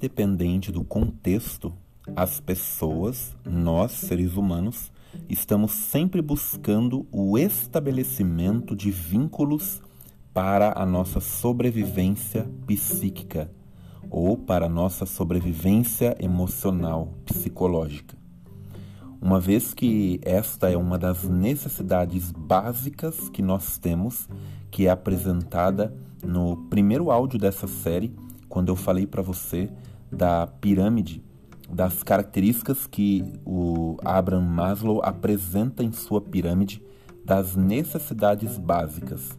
independente do contexto, as pessoas, nós seres humanos, estamos sempre buscando o estabelecimento de vínculos para a nossa sobrevivência psíquica ou para a nossa sobrevivência emocional, psicológica. Uma vez que esta é uma das necessidades básicas que nós temos, que é apresentada no primeiro áudio dessa série, quando eu falei para você da pirâmide, das características que o Abraham Maslow apresenta em sua pirâmide das necessidades básicas.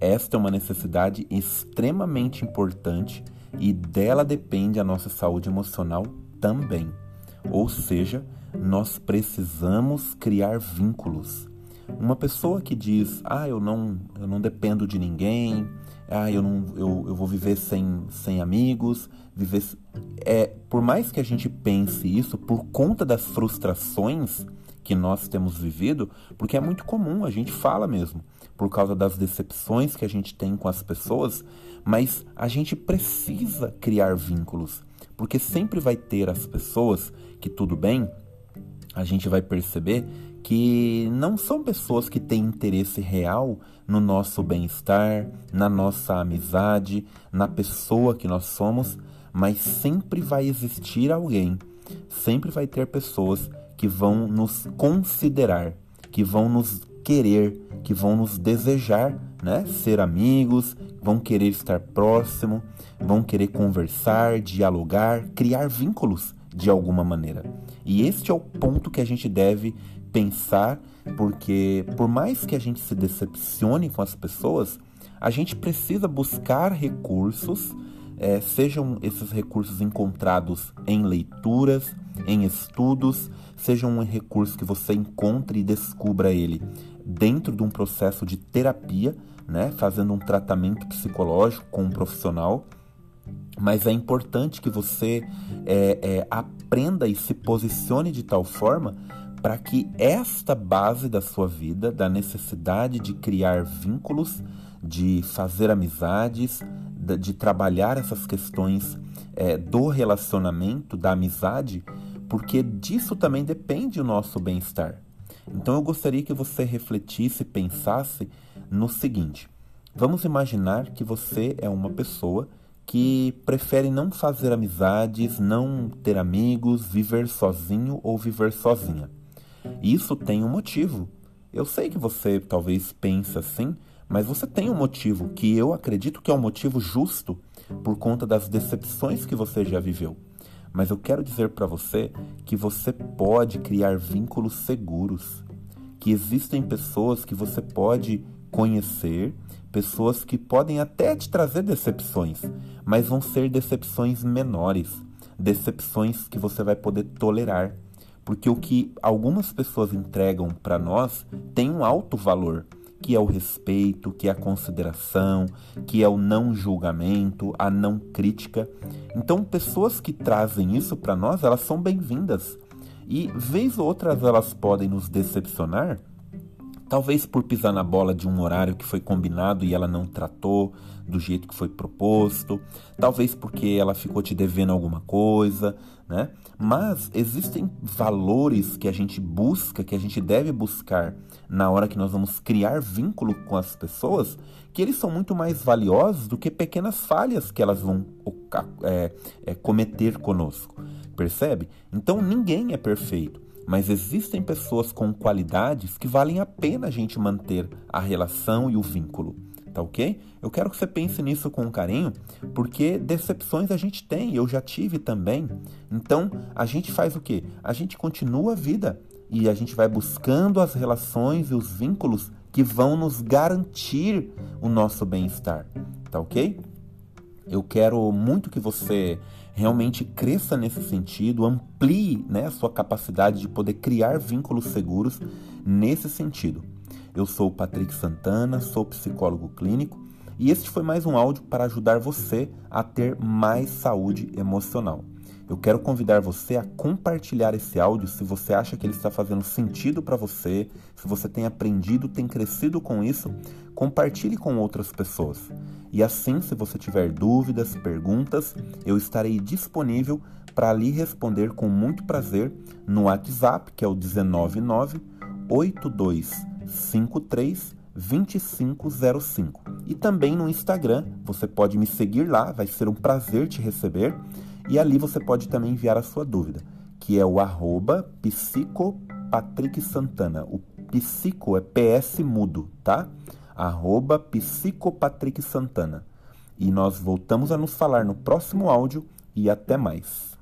Esta é uma necessidade extremamente importante e dela depende a nossa saúde emocional também. Ou seja, nós precisamos criar vínculos. Uma pessoa que diz, ah, eu não, eu não dependo de ninguém, ah, eu, não, eu, eu vou viver sem, sem amigos, viver. É, por mais que a gente pense isso, por conta das frustrações que nós temos vivido, porque é muito comum, a gente fala mesmo, por causa das decepções que a gente tem com as pessoas, mas a gente precisa criar vínculos, porque sempre vai ter as pessoas que tudo bem, a gente vai perceber que não são pessoas que têm interesse real no nosso bem-estar, na nossa amizade, na pessoa que nós somos, mas sempre vai existir alguém, sempre vai ter pessoas que vão nos considerar, que vão nos querer, que vão nos desejar, né? Ser amigos, vão querer estar próximo, vão querer conversar, dialogar, criar vínculos de alguma maneira. E este é o ponto que a gente deve pensar, porque por mais que a gente se decepcione com as pessoas, a gente precisa buscar recursos, é, sejam esses recursos encontrados em leituras, em estudos, sejam um recurso que você encontre e descubra ele dentro de um processo de terapia, né, fazendo um tratamento psicológico com um profissional mas é importante que você é, é, aprenda e se posicione de tal forma para que esta base da sua vida, da necessidade de criar vínculos, de fazer amizades, de, trabalhar essas questões é, do relacionamento, da amizade, porque disso também depende o nosso bem-estar. Então eu gostaria que você refletisse, pensasse no seguinte: vamos imaginar que você é uma pessoa que prefere não fazer amizades, não ter amigos, viver sozinho ou viver sozinha. Isso tem um motivo. Eu sei que você talvez pense assim, mas você tem um motivo que eu acredito que é um motivo justo por conta das decepções que você já viveu. Mas eu quero dizer para você que você pode criar vínculos seguros, que existem pessoas que você pode conhecer pessoas que podem até te trazer decepções, mas vão ser decepções menores, decepções que você vai poder tolerar. Porque o que algumas pessoas entregam para nós tem um alto valor, que é o respeito, que é a consideração, que é o não julgamento, a não crítica. Então, pessoas que trazem isso para nós, elas são bem-vindas. E vez ou outras elas podem nos decepcionar, Talvez por pisar na bola de um horário que foi combinado e ela não tratou do jeito que foi proposto, talvez porque ela ficou te devendo alguma coisa, né? Mas existem valores que a gente busca, que a gente deve buscar na hora que nós vamos criar vínculo com as pessoas, que eles são muito mais valiosos do que pequenas falhas que elas vão é, é, cometer conosco, percebe? Então ninguém é perfeito mas existem pessoas com qualidades que valem a pena a gente manter a relação e o vínculo. Tá ok? Eu quero que você pense nisso com carinho, porque decepções a gente tem, eu já tive também. Então, a gente faz o quê? A gente continua a vida e a gente vai buscando as relações e os vínculos que vão nos garantir o nosso bem-estar. Tá ok? Eu quero muito que você realmente cresça nesse sentido, amplie né, a sua capacidade de poder criar vínculos seguros nesse sentido. Eu sou o Patrick Santana, sou psicólogo clínico e este foi mais um áudio para ajudar você a ter mais saúde emocional. Eu quero convidar você a compartilhar esse áudio se você acha que ele está fazendo sentido para você, se você tem aprendido, tem crescido com isso, compartilhe com outras pessoas. E assim, se você tiver dúvidas, perguntas, eu estarei disponível para lhe responder com muito prazer no WhatsApp, que é o 199 8253 2505. E também no Instagram, você pode me seguir lá, vai ser um prazer te receber. E ali você pode também enviar a sua dúvida, que é o arroba psicopatricksantana. O psico é PS mudo, tá? Arroba psicopatricksantana. E nós voltamos a nos falar no próximo áudio e até mais.